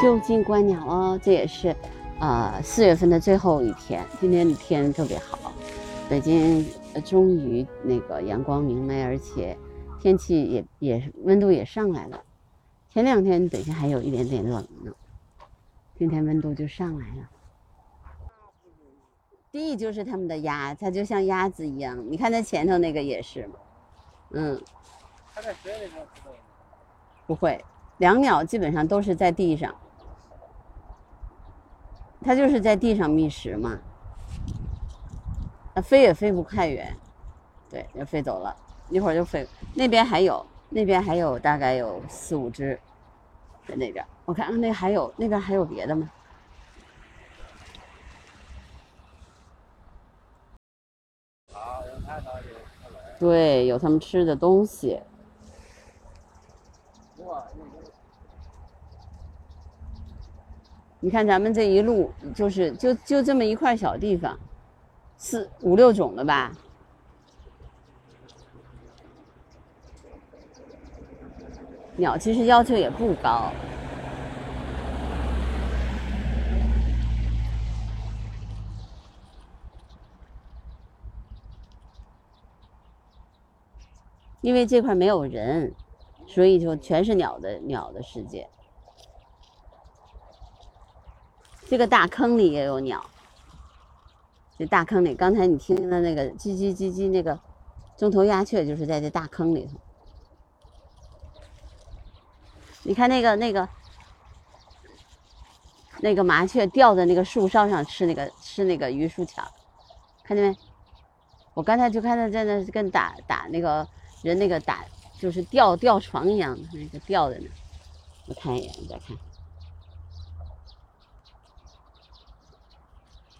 就近观鸟哦，这也是，呃，四月份的最后一天，今天的天特别好，北京终于那个阳光明媚，而且天气也也温度也上来了。前两天北京还有一点点冷呢，今天温度就上来了。地就是他们的鸭，它就像鸭子一样，你看它前头那个也是，嗯。它在水里头不会，两鸟基本上都是在地上。它就是在地上觅食嘛，飞也飞不太远，对，就飞走了，一会儿就飞。那边还有，那边还有大概有四五只，在那边。我看看，那还有那边还有别的吗？对，有他们吃的东西。你看咱们这一路就是就就这么一块小地方，四五六种了吧？鸟其实要求也不高，因为这块没有人，所以就全是鸟的鸟的世界。这个大坑里也有鸟。这大坑里，刚才你听的那个叽叽叽叽那个中头鸦雀，就是在这大坑里头。你看那个那个那个麻雀吊在那个树梢上吃那个吃那个榆树条，看见没？我刚才就看它在那跟打打那个人那个打就是吊吊床一样的那个吊在那。我看一眼，你再看。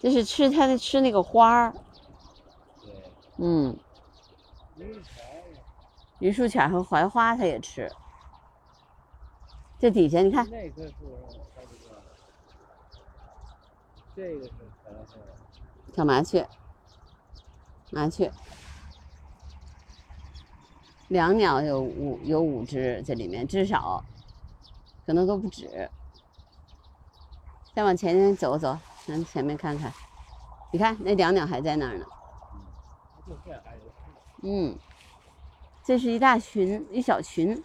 这是吃它的吃那个花儿，嗯，榆树钱和槐花它也吃。这底下你看，这个是小麻雀，麻雀，两鸟有五有五只这里面至少，可能都不止。再往前走走。咱前面看看，你看那两鸟还在那儿呢。嗯，这是一大群，一小群。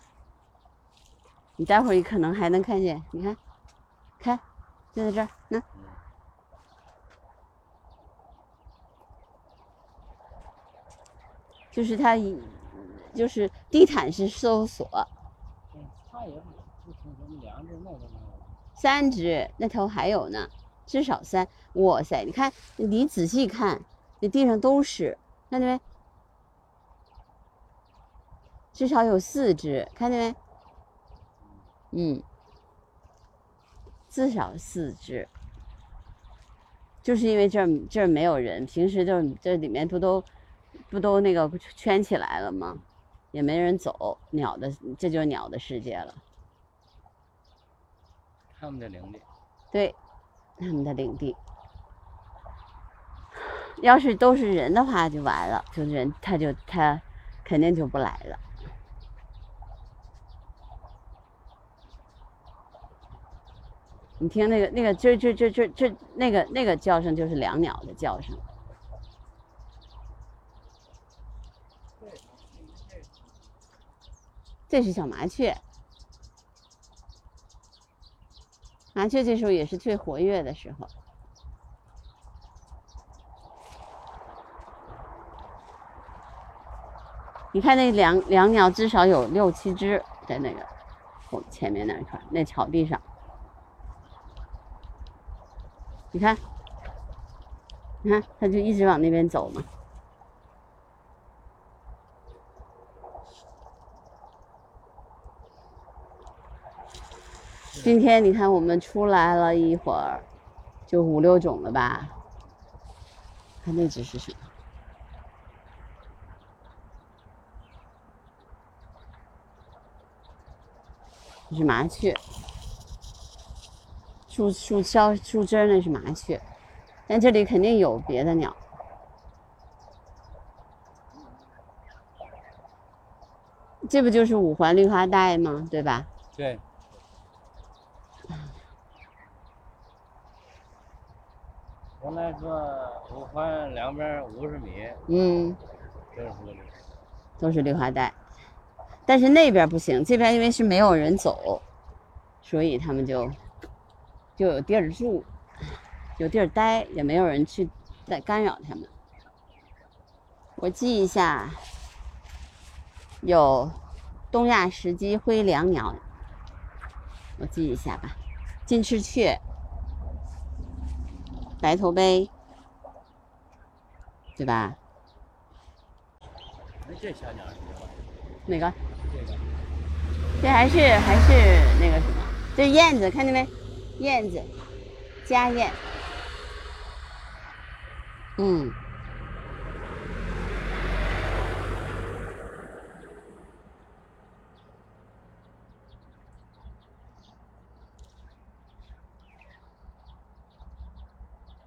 你待会儿可能还能看见，你看，看，就在这儿，那，就是它一，就是地毯式搜索。三只，那头还有呢。至少三，哇塞！你看，你仔细看，那地上都是，看见没？至少有四只，看见没？嗯，至少四只，就是因为这儿这儿没有人，平时就这里面不都不都那个圈起来了吗？也没人走，鸟的这就是鸟的世界了。他们的领地。对。他们的领地，要是都是人的话就完了，就人他就他肯定就不来了。你听那个那个吱吱吱吱吱那个那个叫声，就是两鸟的叫声。这是小麻雀。麻雀这时候也是最活跃的时候。你看那两两鸟，至少有六七只在那个后前面那一块那草地上。你看，你看，它就一直往那边走嘛。今天你看，我们出来了一会儿，就五六种了吧？看那只是什么？是麻雀，树树梢树枝那是麻雀，但这里肯定有别的鸟。这不就是五环绿化带吗？对吧？对。五环两边五十米，嗯，这是绿。都是绿化带，但是那边不行，这边因为是没有人走，所以他们就就有地儿住，有地儿待，也没有人去再干扰他们。我记一下，有东亚石鸡、灰椋鸟，我记一下吧，金翅雀、白头杯，对吧？那这小鸟是？哪个？这个这还是还是那个什么？这燕子，看见没？燕子，家燕。嗯，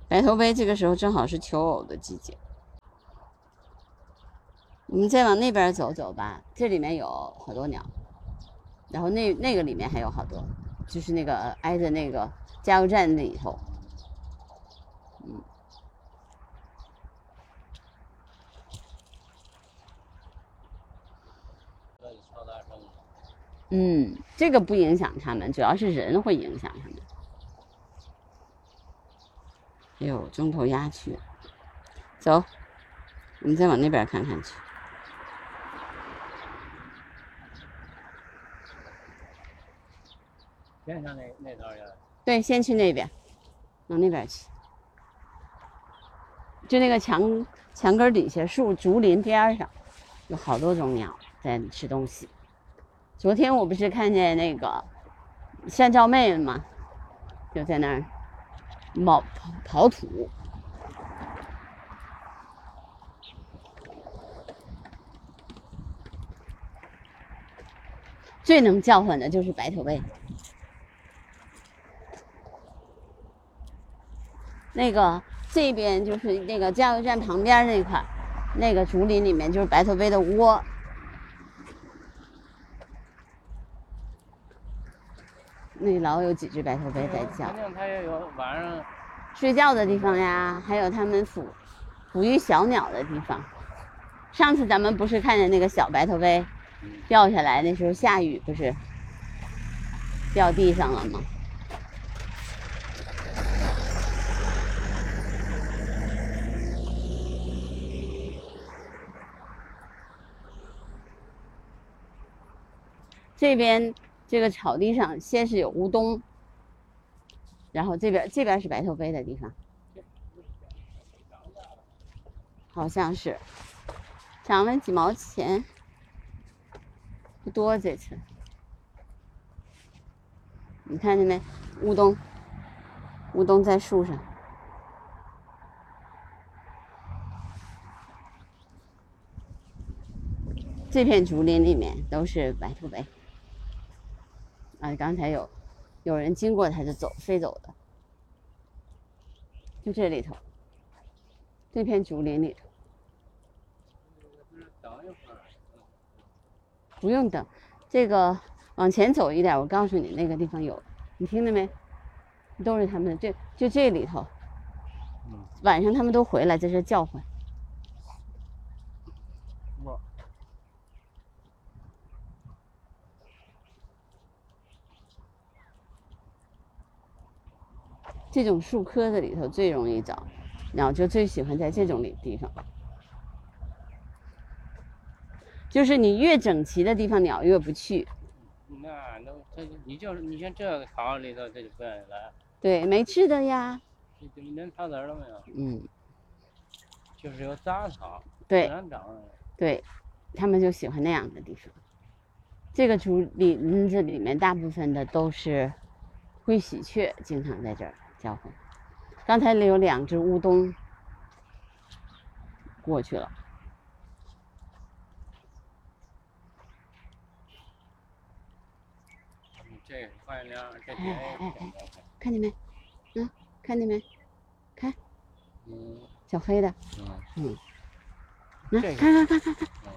白头鹎这个时候正好是求偶的季节。我们再往那边走走吧，这里面有好多鸟，然后那那个里面还有好多，就是那个挨着那个加油站那里头。嗯，这个不影响他们，主要是人会影响他们。还有中头鸭去，走，我们再往那边看看去。边上那那头儿对，先去那边，往那边去。就那个墙墙根底下树竹林边上，有好多种鸟在吃东西。昨天我不是看见那个山照妹妹吗？就在那儿冒刨刨土。最能叫唤的就是白头鹎。那个这边就是那个加油站旁边那块，那个竹林里面就是白头鹎的窝。那老有几只白头鹎在叫它也有晚上睡觉的地方呀，还有它们抚抚育小鸟的地方。上次咱们不是看见那个小白头鹎嗯掉下来，那时候下雨不是掉地上了吗？这边这个草地上先是有乌冬，然后这边这边是白头鹎的地方，好像是涨了几毛钱，不多这次。你看见没？乌冬，乌冬在树上。这片竹林里面都是白头鹎。啊，刚才有有人经过，它就走飞走的，就这里头，这片竹林里头。不用等，这个往前走一点，我告诉你那个地方有，你听见没？都是他们的，这就这里头，嗯，晚上他们都回来在这叫唤。我这种树棵子里头最容易找，鸟就最喜欢在这种里地方。就是你越整齐的地方，鸟越不去。那那它你就是你像这个草里头，它就不愿意来。对，没吃的呀。你能草籽儿了没有？嗯，就是有杂草，对难长。对，他们就喜欢那样的地方。这个竹林子里面大部分的都是灰喜鹊，经常在这儿叫唤。刚才里有两只乌冬过去了。嗯这个换一辆，这哎别哎哎挺看见没？嗯，看见没？看嗯小黑的，嗯嗯，那这个看看看看看，嗯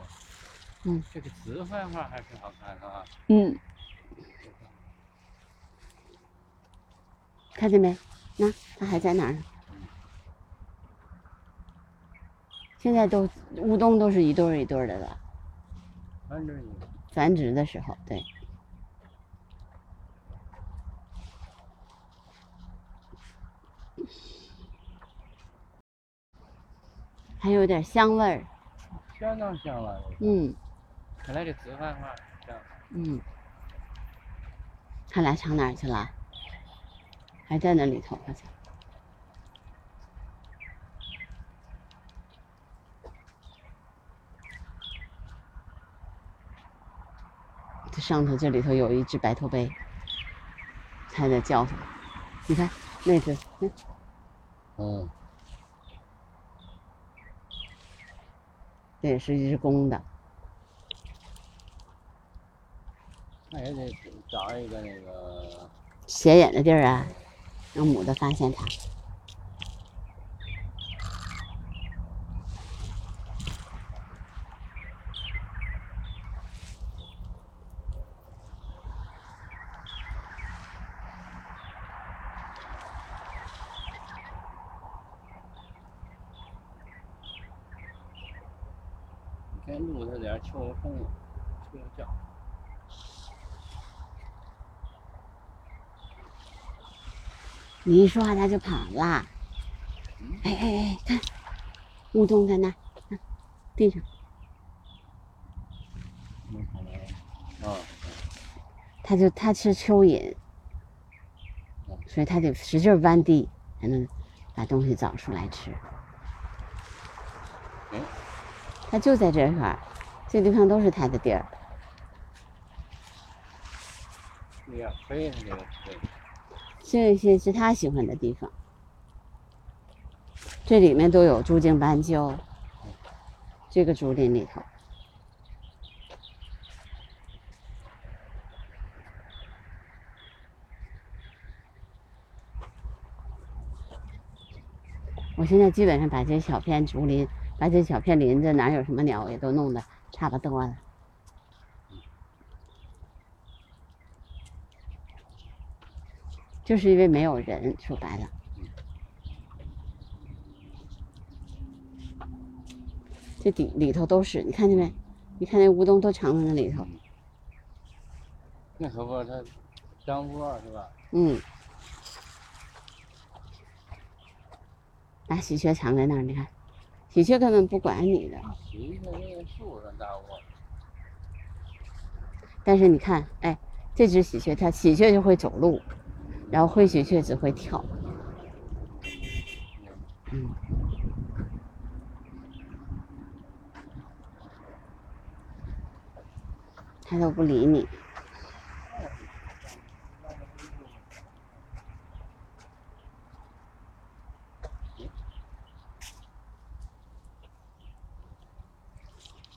嗯，这个紫槐花还是好看的啊。嗯，看见没？那它还在哪儿呢？现在都乌冬都是一对儿一对儿的了，繁殖你繁殖的时候，对。还有点香味儿，相当香了。嗯看来这香。嗯。他俩藏哪儿去了？还在那里头好像。这上头这里头有一只白头鹎，它在叫唤。你看那只，嗯，嗯，这也是一只公的。那也得找一个那个，显眼的地儿啊，让母的发现它。该录它点儿秋风，秋叫。你一说话它就跑了。哎哎哎，看，乌冬在那，看地上，它就它吃蚯蚓，所以它得使劲弯地才能把东西找出来吃。哎，它就在这块儿，这地方都是它的地儿。对呀，飞它这个飞。这些是他喜欢的地方。这里面都有珠颈斑鸠，这个竹林里头。我现在基本上把这小片竹林，把这小片林子哪有什么鸟也都弄得差不多了。就是因为没有人，说白了。这底里头都是，你看见没？你看那乌冬都藏在那里头。那可不，它香窝是吧？嗯。把喜鹊藏在那儿，你看，喜鹊根本不管你的。喜鹊那树上大窝。但是你看，哎，这只喜鹊，它喜鹊就会走路，然后灰喜鹊只会跳。嗯。它都不理你。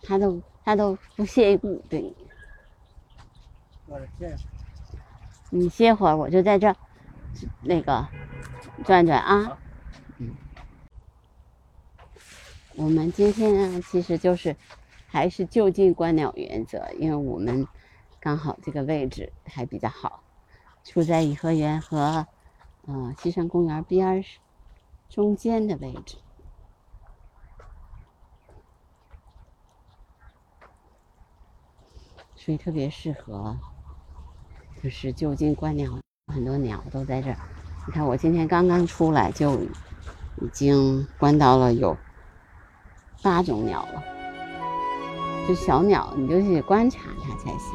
他都他都不屑一顾，对你。你歇会儿，我就在这儿，那个转转啊。嗯。我们今天呢，其实就是还是就近观鸟原则，因为我们刚好这个位置还比较好，处在颐和园和嗯西山公园边儿中间的位置。所以特别适合，就是就近观鸟，很多鸟都在这儿。你看，我今天刚刚出来，就已经观到了有八种鸟了。就小鸟，你就去观察它才行。